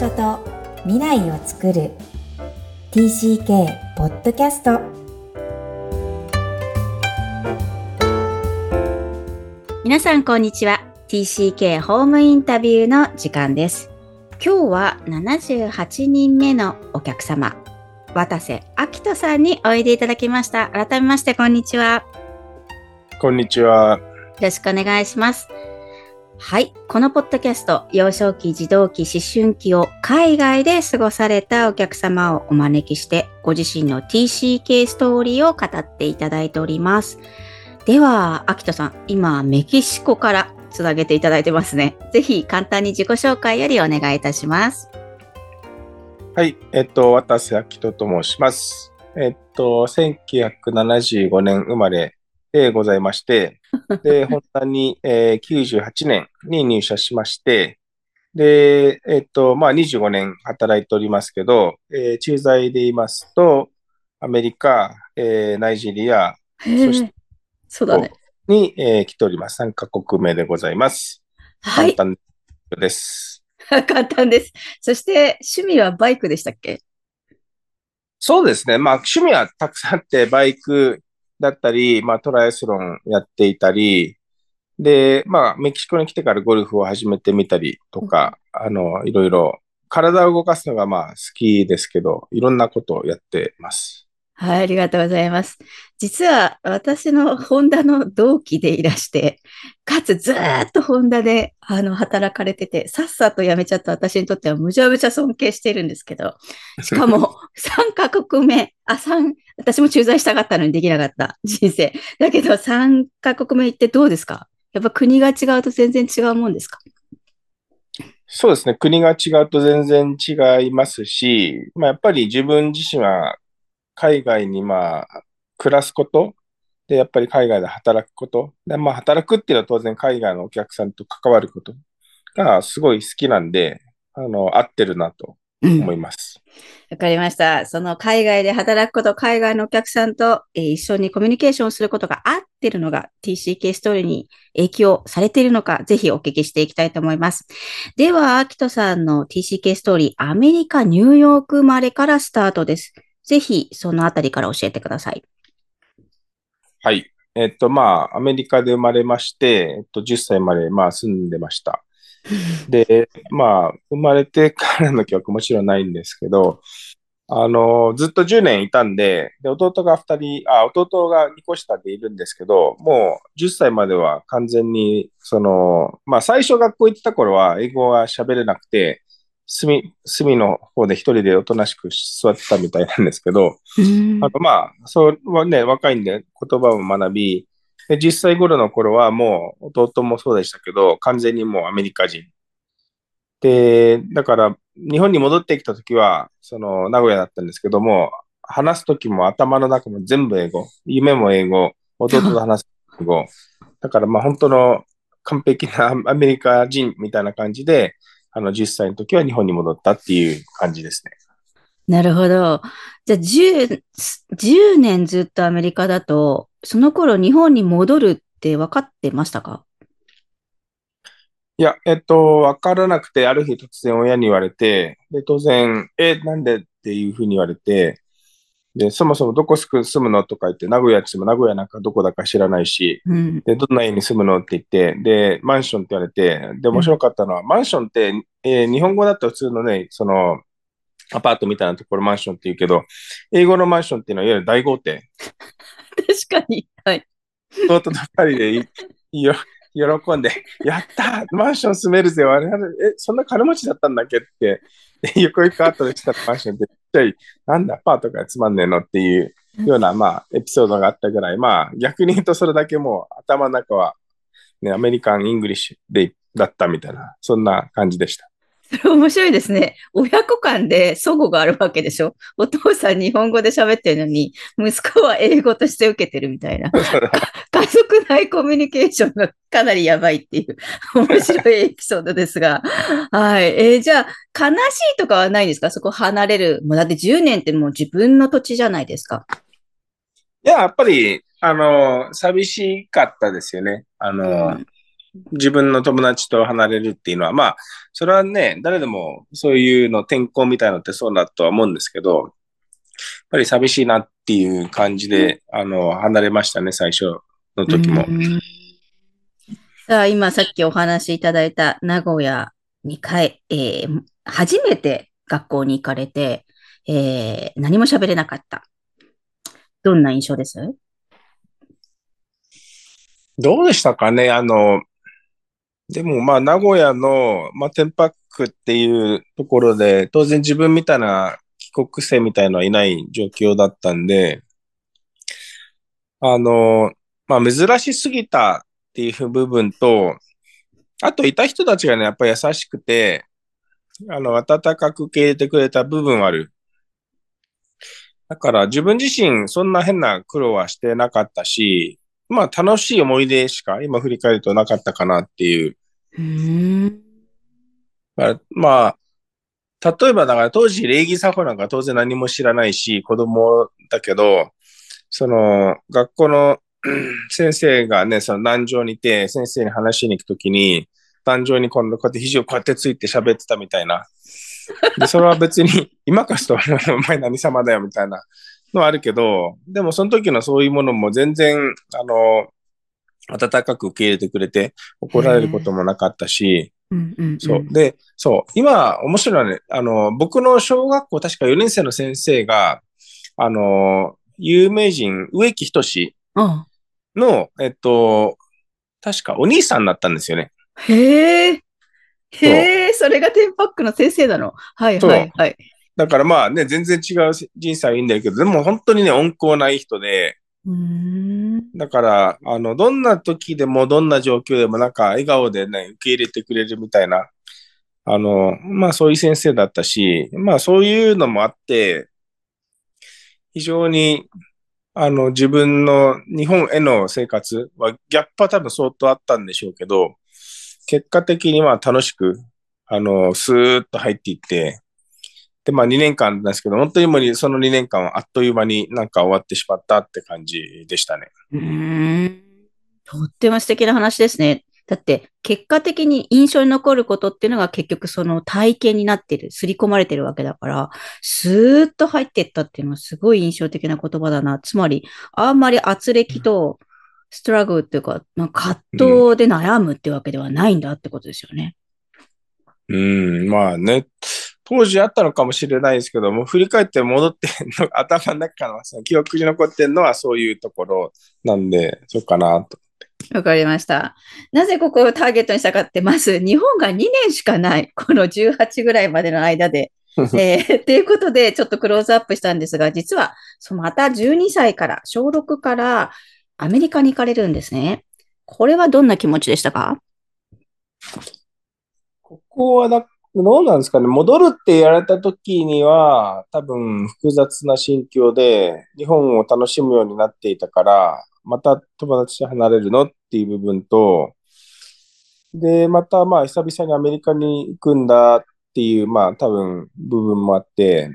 所と未来を作る。TCK ポッドキャスト皆さんこんにちは。TCK ホームインタビューの時間です。今日は78人目のお客様。渡瀬明人さんにおいでいただきました。改めましてこんにちは。こんにちは。よろしくお願いしますはい。このポッドキャスト、幼少期、児童期、思春期を海外で過ごされたお客様をお招きして、ご自身の TCK ストーリーを語っていただいております。では、秋人さん、今、メキシコからつなげていただいてますね。ぜひ、簡単に自己紹介よりお願いいたします。はい。えっと、私、秋人と申します。えっと、1975年生まれでございまして、で、本当に、えー、98年に入社しまして、で、えっと、まあ、25年働いておりますけど、えー、駐在で言いますと、アメリカ、えー、ナイジェリア、そして、そうだね。に、えー、来ております。3カ国目でございます。はい。簡単です。簡単です。そして、趣味はバイクでしたっけ？そうですね。まあ、趣味はたくさんあって、バイク、だったり、まあトライアスロンやっていたり、で、まあメキシコに来てからゴルフを始めてみたりとか、あの、いろいろ体を動かすのがまあ好きですけど、いろんなことをやってます。はい、ありがとうございます。実は私のホンダの同期でいらして、かつずーっとホンダであの働かれてて、さっさと辞めちゃった私にとってはむちゃむちゃ尊敬してるんですけど、しかも 3カ国目、あ、3、私も駐在したかったのにできなかった人生。だけど3カ国目行ってどうですか？やっぱ国が違うと全然違うもんですか？そうですね。国が違うと全然違いますし、まあ、やっぱり自分自身は海外にまあ、暮らすこと、で、やっぱり海外で働くこと、で、まあ、働くっていうのは当然海外のお客さんと関わることがすごい好きなんで、あの、合ってるなと思います。わ、かりました。その海外で働くこと、海外のお客さんと、えー、一緒にコミュニケーションすることが合ってるのが TCK ストーリーに影響されているのか、ぜひお聞きしていきたいと思います。では、アキトさんの TCK ストーリー、アメリカ、ニューヨーク生まれからスタートです。ぜひそのあたりから教えてください。はい。えっと、まあ、アメリカで生まれまして、えっと、10歳まで、まあ、住んでました。で、まあ、生まれてからの記憶もちろんないんですけど、あの、ずっと10年いたんで、で、弟が2人、あ、弟が2個下でいるんですけど、もう10歳までは完全に、その、まあ、最初学校行ってた頃は英語が喋れなくて、隅、隅の方で一人でおとなしく座ってたみたいなんですけど、あとまあ、そうはね、若いんで言葉を学び、で実際頃の頃はもう弟もそうでしたけど、完全にもうアメリカ人。で、だから日本に戻ってきた時は、その名古屋だったんですけども、話す時も頭の中も全部英語、夢も英語、弟と話す英語。だからまあ本当の完璧なアメリカ人みたいな感じで、あの、10歳の時は日本に戻ったっていう感じですね。なるほど。じゃあ10、10年ずっとアメリカだと、その頃日本に戻るって分かってましたか？いや、えっと、分からなくて、ある日突然親に言われて、で、当然、え、なんでっていうふうに言われて、で、そもそもどこ住むのとか言って、名古屋っても名古屋なんかどこだか知らないし、うん、で、どんな家に住むのって言って、で、マンションって言われて、で、面白かったのは、うん、マンションって、えー、日本語だと普通のね、その、アパートみたいなところマンションって言うけど、英語のマンションっていうのは、いわゆる大豪邸。確かに。はい。弟と二人でいいよ、喜んで、やったマンション住めるぜ我々、え、そんな金持ちだったんだっけって、で、横行くよく後でしたマンションっちゃい、なんだ、パートがつまんねえのっていうような、まあ、エピソードがあったぐらい、まあ、逆に言うとそれだけもう頭の中は、ね、アメリカン・イングリッシュで、だったみたいな、そんな感じでした。それ面白いですね。親子間で齟齬があるわけでしょ？お父さん日本語で喋ってるのに、息子は英語として受けてるみたいな。家族内コミュニケーションがかなりやばいっていう面白いエピソードですが。はい。えー、じゃあ、悲しいとかはないんですか？そこ離れる。もうだって10年ってもう自分の土地じゃないですか。いや、やっぱり、あの、寂しかったですよね。あの、うん自分の友達と離れるっていうのは、まあ、それはね、誰でもそういうの、転校みたいなのってそうだとは思うんですけど、やっぱり寂しいなっていう感じで、あの、離れましたね、最初の時も。さあ、今さっきお話しいただいた名古屋に帰、えー、初めて学校に行かれて、えー、何も喋れなかった。どんな印象です？どうでしたかねあの、でもまあ名古屋の、まあ、テンパックっていうところで、当然自分みたいな帰国生みたいのはいない状況だったんで、あの、まあ珍しすぎたっていう部分と、あといた人たちがね、やっぱ優しくて、あの、温かく受け入れてくれた部分はある。だから自分自身そんな変な苦労はしてなかったし、まあ楽しい思い出しか今振り返るとなかったかなっていう。うんまあ、例えばだから当時礼儀作法なんか当然何も知らないし、子供だけど、その学校の 先生がね、その壇上にいて、先生に話しに行くときに、壇上に今度こうやって肘をこうやってついて喋ってたみたいな。で、それは別に、今からすと、お前何様だよみたいなのはあるけど、でもその時のそういうものも全然、あの、温かく受け入れてくれて、怒られることもなかったし、そう。で、そう。今、面白いのはね、あの、僕の小学校、確か4年生の先生が、あの、有名人、植木仁の、えっと、確かお兄さんだったんですよね。へえ。へえ、それがテンパックの先生なの。はいはいはい。だからまあね、全然違う人生はいいんだけど、でも本当にね、温厚ない人で、だから、あの、どんな時でも、どんな状況でも、なんか、笑顔でね、受け入れてくれるみたいな、あの、まあ、そういう先生だったし、まあ、そういうのもあって、非常に、あの、自分の日本への生活は、ギャップは多分相当あったんでしょうけど、結果的には楽しく、あの、スーッと入っていって、で、まあ2年間なんですけど、本当にもうその2年間はあっという間になんか終わってしまったって感じでしたね。うん。とっても素敵な話ですね。だって結果的に印象に残ることっていうのが結局その体験になってる、刷り込まれてるわけだから、スーッと入っていったっていうのはすごい印象的な言葉だな。つまり、あんまり圧力とストラグルっていうか、まあ、葛藤で悩むってわけではないんだってことですよね。うん、うん、まあね。当時あったのかもしれないですけども、振り返って戻っての、頭の中からその記憶に残ってるのはそういうところなんで、そうかなと。わかりました。なぜここをターゲットにしたかって、まず日本が2年しかない、この18ぐらいまでの間で。えー、っていうことで、ちょっとクローズアップしたんですが、実は、そのまた12歳から、小6からアメリカに行かれるんですね。これはどんな気持ちでしたか？ここはだどうなんですかね。戻るって言われた時には、多分複雑な心境で、日本を楽しむようになっていたから、また友達と離れるのっていう部分と、で、またまあ久々にアメリカに行くんだっていう、まあ多分部分もあって、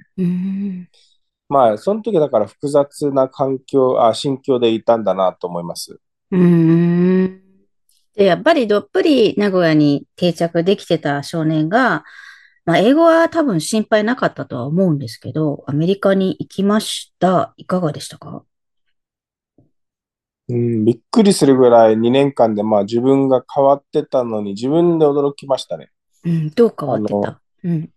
まあその時だから複雑な環境、あ、心境でいたんだなと思います。うんで、やっぱりどっぷり名古屋に定着できてた少年が、まあ、英語は多分心配なかったとは思うんですけど、アメリカに行きました。いかがでしたか？うん、びっくりするぐらい2年間でまあ自分が変わってたのに自分で驚きましたね。うん、どう変わってた？うん。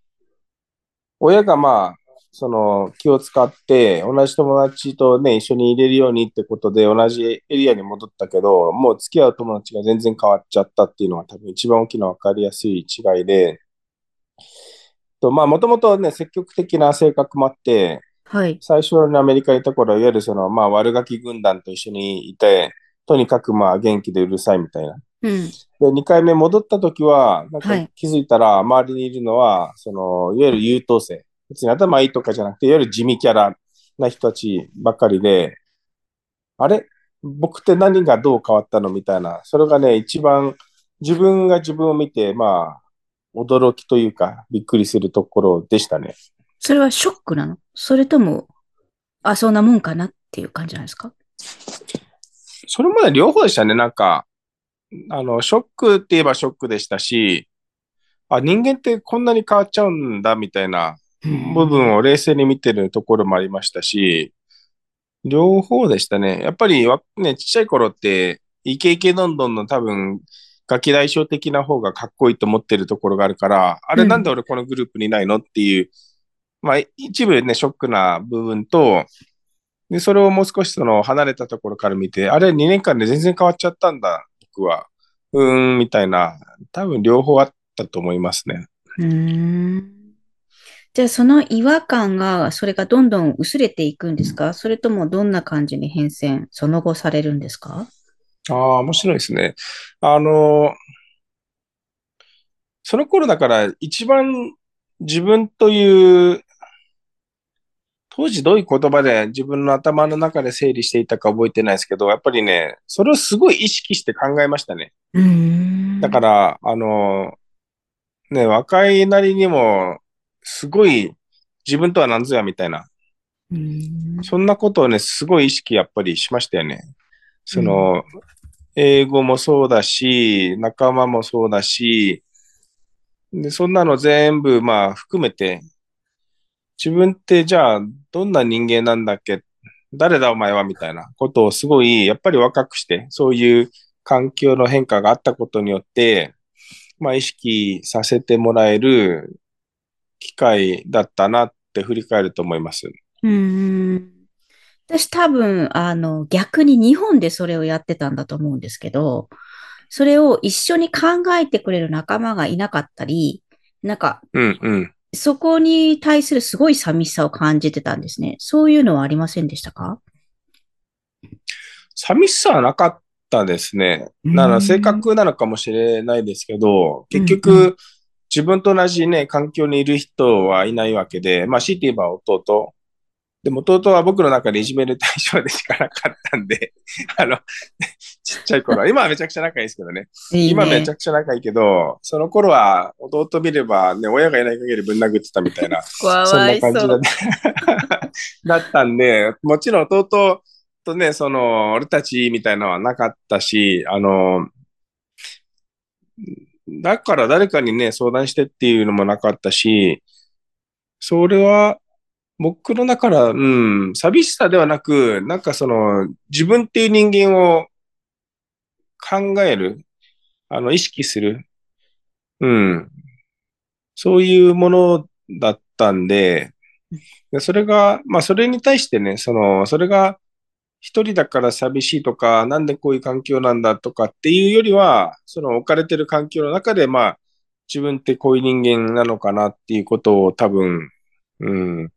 親がまあその気を使って、同じ友達とね、一緒に入れるようにってことで、同じエリアに戻ったけど、もう付き合う友達が全然変わっちゃったっていうのが多分一番大きな分かりやすい違いで、とまあ、もともとね、積極的な性格もあって、はい、最初にアメリカにいた頃、いわゆるその、まあ、悪ガキ軍団と一緒にいて、とにかくまあ、元気でうるさいみたいな。うん、で、2回目戻った時は、なんか気づいたら、周りにいるのは、その、いわゆる優等生。別に頭いいとかじゃなくて、いわゆる地味キャラな人たちばっかりで、あれ？僕って何がどう変わったのみたいな、それがね、一番自分が自分を見て、まあ、驚きというか、びっくりするところでしたね。それはショックなの？それとも、あ、そんなもんかなっていう感じなんですか？それまで両方でしたね。なんか、あの、ショックって言えばショックでしたし、あ、人間ってこんなに変わっちゃうんだ、みたいな部分を冷静に見てるところもありましたし、両方でしたね。やっぱりね、ちっちゃい頃って、イケイケどんどんの多分、ガキ大将的な方がかっこいいと思ってるところがあるから、あれなんで俺このグループにいないのっていう、まあ一部ね、ショックな部分と、で、それをもう少しその離れたところから見て、あれ2年間で全然変わっちゃったんだ、僕は。うーん、みたいな、多分両方あったと思いますね。うん。じゃあその違和感が、それがどんどん薄れていくんですか？それともどんな感じに変遷、その後されるんですか？ああ、面白いですね。あの、その頃だから一番自分という当時どういう言葉で自分の頭の中で整理していたか覚えてないですけど、やっぱりね、それをすごい意識して考えましたね。だから、あの、ね、若いなりにも、すごい自分とは何ぞやみたいな。そんなことをね、すごい意識やっぱりしましたよね。その、英語もそうだし、仲間もそうだし、で、そんなの全部、まあ、含めて、自分ってじゃあどんな人間なんだっけ？誰だお前は？みたいなことをすごいやっぱり若くして、そういう環境の変化があったことによって、まあ意識させてもらえる機会だったなって振り返ると思います。うん。私多分、あの、逆に日本でそれをやってたんだと思うんですけど、それを一緒に考えてくれる仲間がいなかったり、なんか、うんうん。そこに対するすごい寂しさを感じてたんですね。そういうのはありませんでしたか？寂しさはなかったですね。なら性格なのかもしれないですけど、結局、自分と同じね、環境にいる人はいないわけで、まあ、強いて言えば弟。でも弟は僕の中でいじめる対象でしかなかったんで、あの、ちっちゃい頃は、今はめちゃくちゃ仲いいですけどね。いいね。今めちゃくちゃ仲いいけど、その頃は弟見ればね、親がいない限りぶん殴ってたみたいな、そんな感じだ だったんで、もちろん弟とね、その、俺たちみたいなのはなかったし、あの、だから誰かにね、相談してっていうのもなかったし、それは、僕の中から、うん、寂しさではなく、なんかその、自分っていう人間を考える、あの、意識する、うん、そういうものだったんで、でそれが、まあ、それに対してね、その、それが一人だから寂しいとか、なんでこういう環境なんだとかっていうよりは、その置かれてる環境の中で、まあ、自分ってこういう人間なのかなっていうことを多分、うん、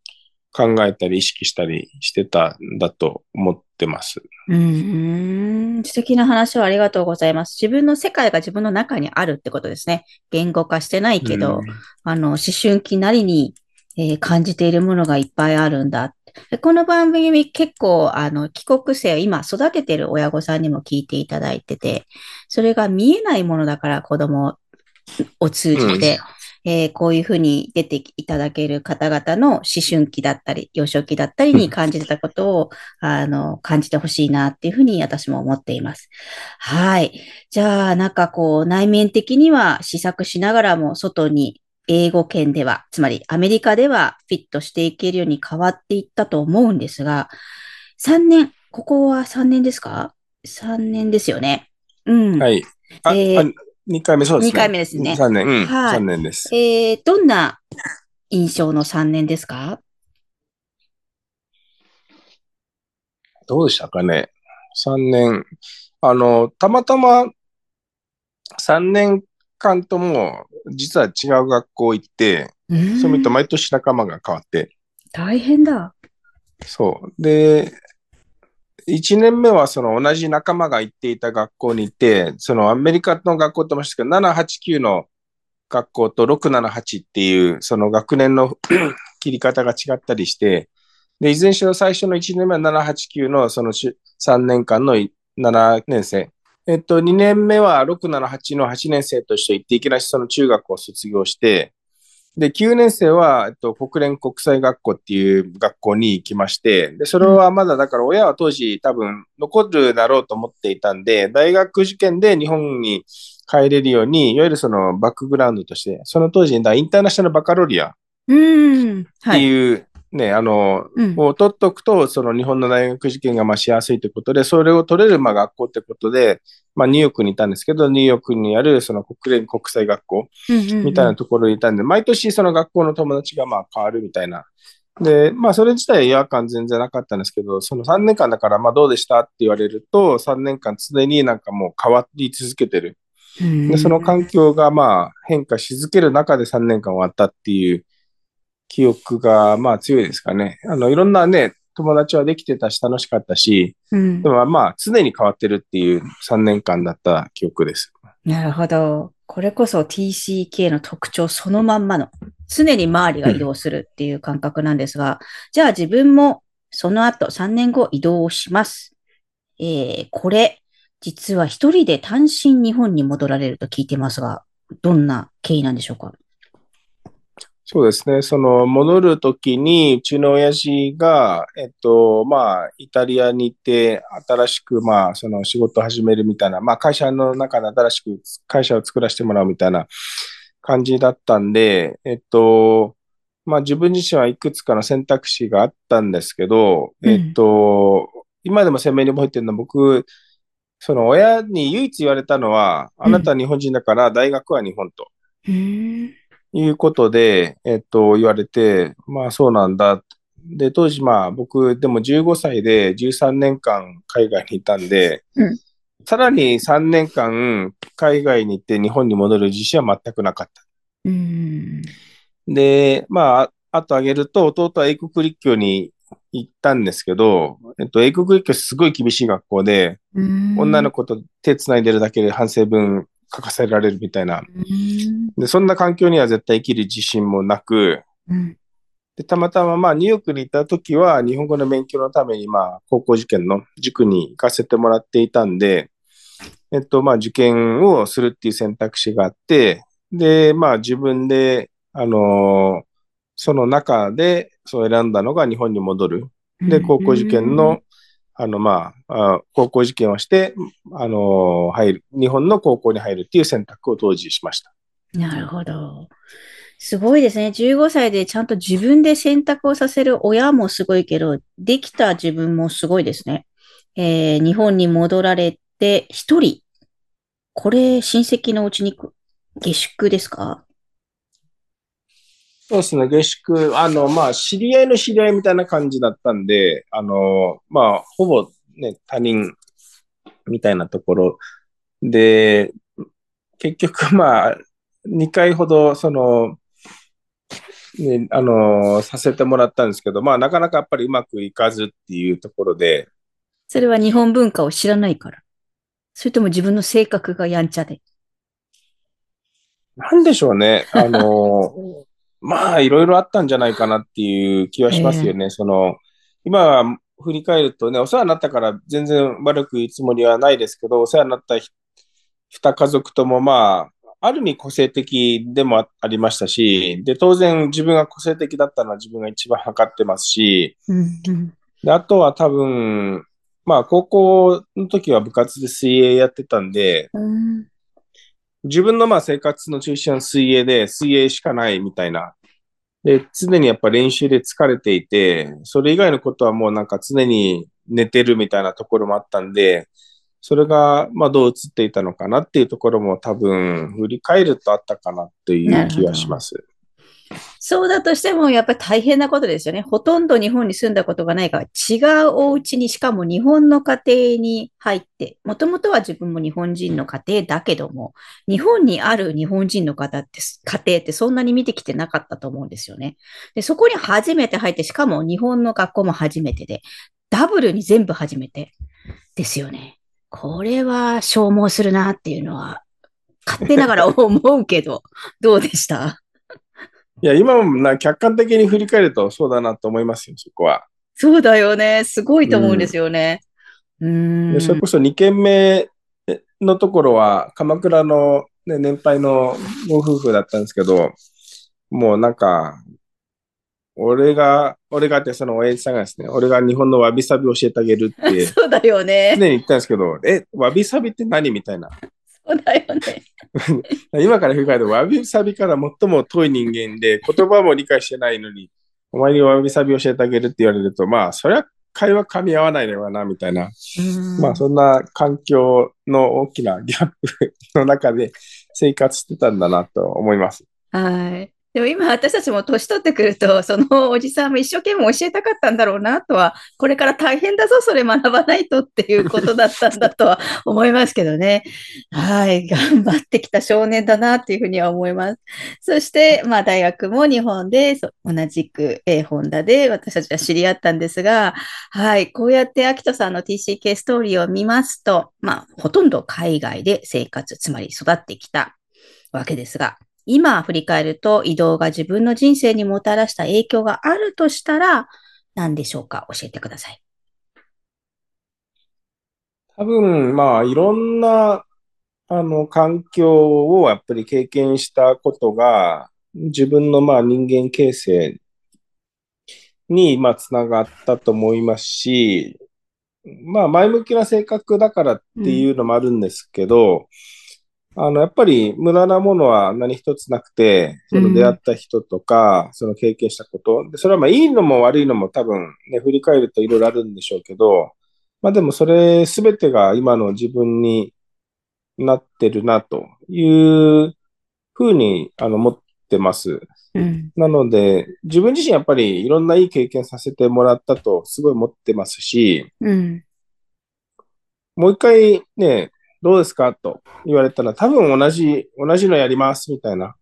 考えたり意識したりしてたんだと思ってます。うん、素敵な話をありがとうございます。自分の世界が自分の中にあるってことですね。言語化してないけど、あの、思春期なりに、えー、感じているものがいっぱいあるんだ。この番組結構、あの、帰国生を今育ててる親御さんにも聞いていただいてて、それが見えないものだから子供を通じて、えー、こういうふうに出ていただける方々の思春期だったり、幼少期だったりに感じてたことを、あの、感じてほしいなっていうふうに私も思っています。はい。じゃあ、なんかこう、内面的には試作しながらも、外に英語圏では、つまりアメリカではフィットしていけるように変わっていったと思うんですが、3年、ここは3年ですか ?3 年ですよね。うん。はい。えー、2回目そうですね。2回目ですね。3年、うん、はい。3年です。えー、どんな印象の3年ですか？どうでしたかね？3年。あの、たまたま3年間とも、実は違う学校行って、そう見ると毎年仲間が変わって。大変だ。そう。で、1年目はその同じ仲間が行っていた学校にいて、そのアメリカの学校ともしたけど、7、8、9の学校と6、7、8っていう、その学年の 切り方が違ったりして、で、いずれにしろ最初の1年目は7、8、9のその3年間の7年生。えっと、2年目は6、7、8の8年生として行っていきなしその中学を卒業して、で、9年生は、えっと、国連国際学校っていう学校に行きまして、で、それはまだだから親は当時多分残るだろうと思っていたんで、大学受験で日本に帰れるように、いわゆるそのバックグラウンドとして、その当時だインターナショナルバカロリアっうん。てはい。ね、あの、うん。を取っとくと、その日本の大学受験がまあしやすいということで、それを取れるまあ学校ってことで、まあニューヨークにいたんですけど、ニューヨークにあるその国連国際学校みみたいなところにいたんで、毎年その学校の友達がまあ変わるみたいな。で、まあそれ自体は違和感全然なかったんですけど、その3年間だからまあどうでしたって言われると、3年間常になんかもう変わり続けてる。で、その環境がまあ変化し続ける中で3年間終わったっていう記憶がまあ強いですかね。あの、いろんなね、友達はできてたし楽しかったし、うんでもまあ常に変わってるっていう3年間だった記憶です。なるほど。これこそ TCK の特徴そのまんまの、常に周りが移動するっていう感覚なんですが、じゃあ自分もその後3年後移動します。えー、これ、実は一人で単身日本に戻られると聞いてますが、どんな経緯なんでしょうか？そうですね。その、戻るときに、うちの親父が、えっと、まあ、イタリアに行って、新しく、まあ、その仕事を始めるみたいな、まあ、会社の中で新しく会社を作らせてもらうみたいな感じだったんで、えっと、まあ、自分自身はいくつかの選択肢があったんですけど、うんえっと、今でも鮮明に覚えてるのは、僕、その親に唯一言われたのは、あなたは日本人だから大学は日本と。うーん。いうことで、えっと、言われて、まあそうなんだ。で、当時まあ僕でも15歳で13年間海外にいたんで、うんさらに3年間海外に行って日本に戻る自信は全くなかった。うーん。で、まあ、あと挙げると、弟は英国立教に行ったんですけど、えっと、英国立教すごい厳しい学校で、うーん女の子と手繋いでるだけで反省文書かせられるみたいな。で、そんな環境には絶対生きる自信もなく、うんで、たまたままあニューヨークにいた時は日本語の勉強のためにまあ高校受験の塾に行かせてもらっていたんで、えっとまあ受験をするっていう選択肢があって、で、まあ自分で、あのーその中でそう選んだのが日本に戻る。で、高校受験の、あのまあ、あ高校受験をして、あの入る、日本の高校に入るっていう選択を当時しました。なるほど。すごいですね。15歳でちゃんと自分で選択をさせる親もすごいけど、できた自分もすごいですね。えー日本に戻られて一人。これ、親戚のうちに下宿ですか？そうですね、下宿、あの、まあ、知り合いの知り合いみたいな感じだったんで、あの、まあ、ほぼね、他人みたいなところで、結局、まあ、2回ほど、その、ね、あの、させてもらったんですけど、まあ、なかなかやっぱりうまくいかずっていうところで、それは日本文化を知らないから。それとも自分の性格がやんちゃで。なんでしょうね。あの、まあ、いろいろあったんじゃないかなっていう気はしますよね。その、今は振り返るとね、お世話になったから全然悪く言うつもりはないですけど、お世話になったひ二家族ともまあ、ある意味個性的でもあありましたし、で、当然自分が個性的だったのは自分が一番測ってますし、で、あとは多分、まあ、高校の時は部活で水泳やってたんで、うん自分のまあ生活の中心は水泳で、水泳しかないみたいな。で、常にやっぱ練習で疲れていて、それ以外のことはもうなんか常に寝てるみたいなところもあったんで、それがまあどう映っていたのかなっていうところも多分振り返るとあったかなという気がします。そうだとしても、やっぱり大変なことですよね。ほとんど日本に住んだことがないから、違うお家に、しかも日本の家庭に入って、もともとは自分も日本人の家庭だけども、日本にある日本人の方って、家庭ってそんなに見てきてなかったと思うんですよね。で、そこに初めて入って、しかも日本の学校も初めてで、ダブルに全部初めてですよね。これは消耗するなっていうのは、勝手ながら思うけど、どうでした？いや、今もな客観的に振り返るとそうだなと思いますよ、そこは。そうだよね。すごいと思うんですよね。うーん。でそれこそ2軒目のところは、鎌倉の、ね、年配のご夫婦だったんですけど、もうなんか、俺が、俺がってその親父さんがですね、俺が日本のわびさび教えてあげるって そうだよね。常に言ったんですけど、え、わびさびって何みたいな。そうだよね。今から振り返ると、わびさびから最も遠い人間で、言葉も理解してないのに、お前にわびさび教えてあげるって言われると、まあ、そりゃ会話噛み合わないのよな、みたいな。うんまあ、そんな環境の大きなギャップの中で生活してたんだなと思います。はい。でも今私たちも年取ってくると、そのおじさんも一生懸命教えたかったんだろうなとは、これから大変だぞ、それ学ばないとっていうことだったんだとは 思いますけどね。はい。頑張ってきた少年だなっていうふうには思います。そして、まあ大学も日本で同じく、えー、ホンダで私たちは知り合ったんですが、はい。こうやって秋人さんの TCK ストーリーを見ますと、まあほとんど海外で生活、つまり育ってきたわけですが、今振り返ると移動が自分の人生にもたらした影響があるとしたら何でしょうか？教えてください。多分、まあ、いろんな、あの、環境をやっぱり経験したことが、自分のまあ人間形成にまあつながったと思いますし、まあ前向きな性格だからっていうのもあるんですけど、あの、やっぱり無駄なものは何一つなくて、その出会った人とか、その経験したこと、でそれはまあいいのも悪いのも多分ね、振り返るといろいろあるんでしょうけど、まあでもそれすべてが今の自分になってるなというふうにあの思ってます。うん。なので、自分自身やっぱりいろんないい経験させてもらったとすごい思ってますし、うん。もう一回ね、どうですか？と言われたら多分同じ、同じのやりますみたいな、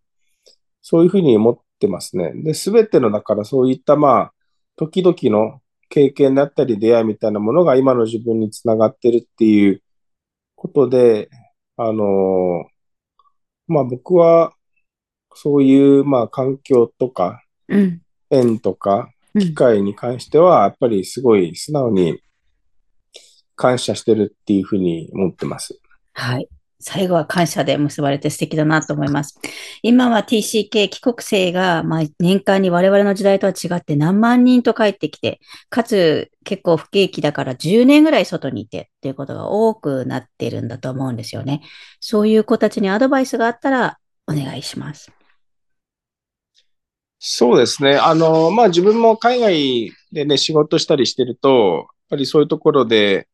そういうふうに思ってますね。で、すべてのだからそういったまあ、時々の経験だったり出会いみたいなものが今の自分につながってるっていうことで、あのまあ僕はそういうまあ環境とかうん。縁とかうん機会に関してはやっぱりすごい素直に感謝してるっていうふうに思ってます。はい。最後は感謝で結ばれて素敵だなと思います。今は TCK 帰国生が、まあ、年間に我々の時代とは違って何万人と帰ってきて、かつ結構不景気だから10年ぐらい外にいてっていうことが多くなっているんだと思うんですよね。そういう子たちにアドバイスがあったらお願いします。そうですね。あの、まあ自分も海外でね、仕事したりしてると、やっぱりそういうところで、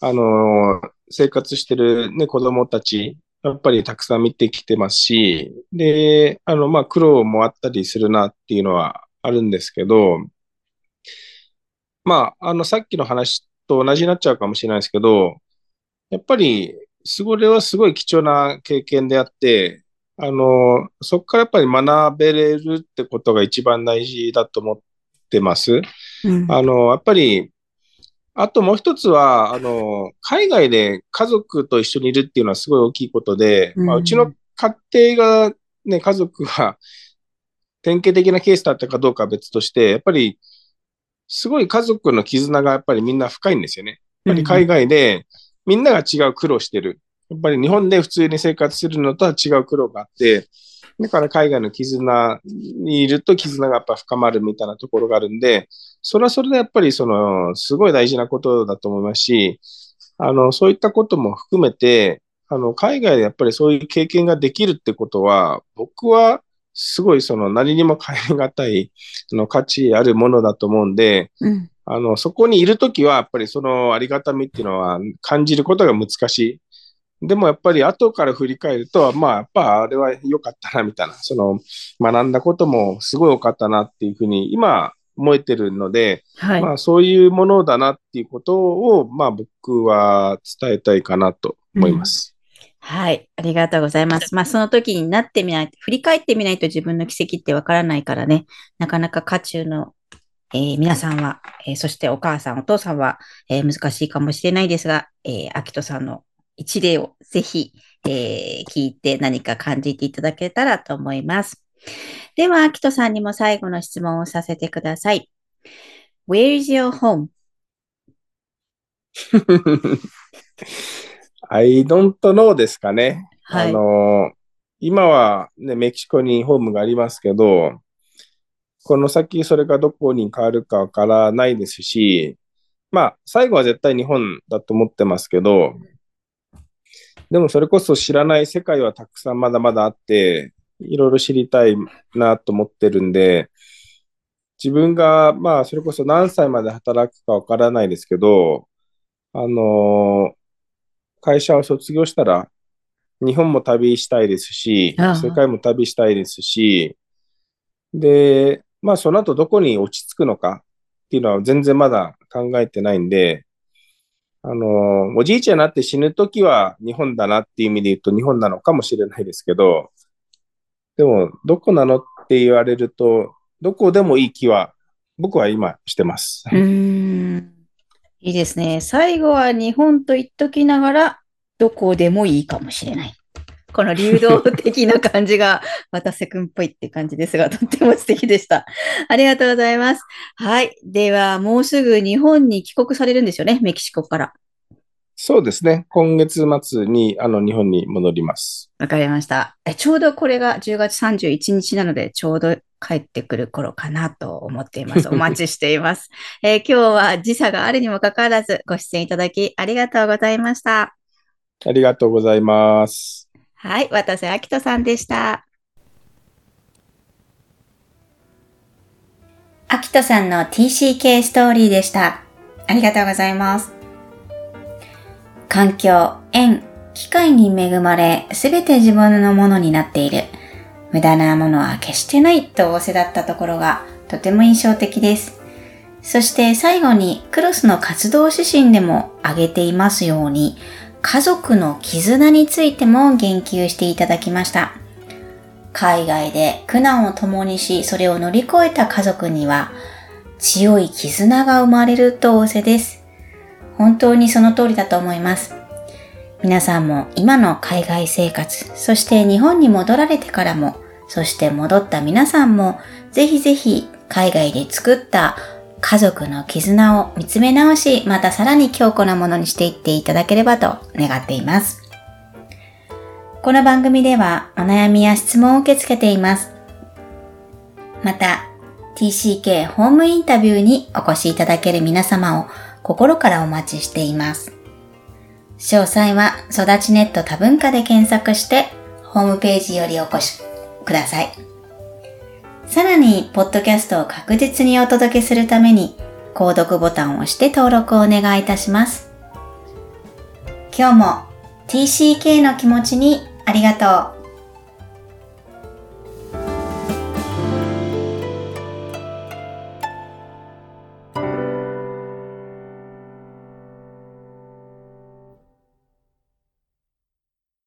あの、生活してるね、子供たち、やっぱりたくさん見てきてますし、で、あの、まあ苦労もあったりするなっていうのはあるんですけど、まあ、あの、さっきの話と同じになっちゃうかもしれないですけど、やっぱり、それはすごい貴重な経験であって、あの、そこからやっぱり学べれるってことが一番大事だと思ってます。うん。あの、やっぱり、あともう一つは、あの、海外で家族と一緒にいるっていうのはすごい大きいことで、まあ、うんうちの家庭がね、家族が典型的なケースだったかどうかは別として、やっぱり、すごい家族の絆がやっぱりみんな深いんですよね。やっぱり海外でみんなが違う苦労してる。やっぱり日本で普通に生活するのとは違う苦労があって、だから海外の絆にいると絆がやっぱ深まるみたいなところがあるんで、それはそれでやっぱりその、すごい大事なことだと思いますし、あの、そういったことも含めて、あの、海外でやっぱりそういう経験ができるってことは、僕はすごいその何にも変え難い、あの、価値あるものだと思うんで、うん。あの、そこにいるときは、やっぱりそのありがたみっていうのは感じることが難しい。でもやっぱり後から振り返ると、まあ、やっぱあれは良かったな、みたいな。その、学んだこともすごい良かったなっていうふうに、今、思えてるので、はい。まあ、そういうものだなっていうことを、まあ、僕は伝えたいかなと思います。はい。ありがとうございます。まあ、その時になってみないと、振り返ってみないと自分の奇跡ってわからないからね、なかなか渦中の、えー皆さんは、えーそしてお母さん、お父さんは、えー難しいかもしれないですが、えー、アキトさんの一例をぜひ、えー聞いて何か感じていただけたらと思います。では、アキトさんにも最後の質問をさせてください。Where is your home? I don't know ですかね。はいあの、今はね、メキシコにホームがありますけど、この先それがどこに変わるかわからないですし、まあ、最後は絶対日本だと思ってますけど、でもそれこそ知らない世界はたくさんまだまだあって、いろいろ知りたいなと思ってるんで、自分が、まあ、それこそ何歳まで働くかわからないですけど、あのー、会社を卒業したら、日本も旅したいですし、世界も旅したいですし、で、まあ、その後どこに落ち着くのかっていうのは全然まだ考えてないんで、あの、おじいちゃんになって死ぬときは日本だなっていう意味で言うと日本なのかもしれないですけど、でも、どこなのって言われると、どこでもいい気は、僕は今してます。うん。いいですね。最後は日本と言っときながら、どこでもいいかもしれない。この流動的な感じが、渡瀬くんっぽいって感じですが、とっても素敵でした。ありがとうございます。はい。では、もうすぐ日本に帰国されるんですよね、メキシコから。そうですね。今月末に、あの、日本に戻ります。わかりました。え、ちょうどこれが10月31日なので、ちょうど帰ってくる頃かなと思っています。お待ちしています。えー、今日は時差があるにもかかわらず、ご出演いただきありがとうございました。ありがとうございます。はい、渡瀬明人さんでした。明人さんの TCK ストーリーでした。ありがとうございます。環境、縁、機会に恵まれ、すべて自分のものになっている。無駄なものは決してないと仰せだったところがとても印象的です。そして最後にクロスの活動指針でも挙げていますように、家族の絆についても言及していただきました。海外で苦難を共にし、それを乗り越えた家族には、強い絆が生まれると仰せです。本当にその通りだと思います。皆さんも今の海外生活、そして日本に戻られてからも、そして戻った皆さんも、ぜひぜひ海外で作った家族の絆を見つめ直し、またさらに強固なものにしていっていただければと願っています。この番組ではお悩みや質問を受け付けています。また、TCK ホームインタビューにお越しいただける皆様を心からお待ちしています。詳細は育ちネット多文化で検索してホームページよりお越しください。さらに、ポッドキャストを確実にお届けするために、購読ボタンを押して登録をお願いいたします。今日も TCK の気持ちにありがとう。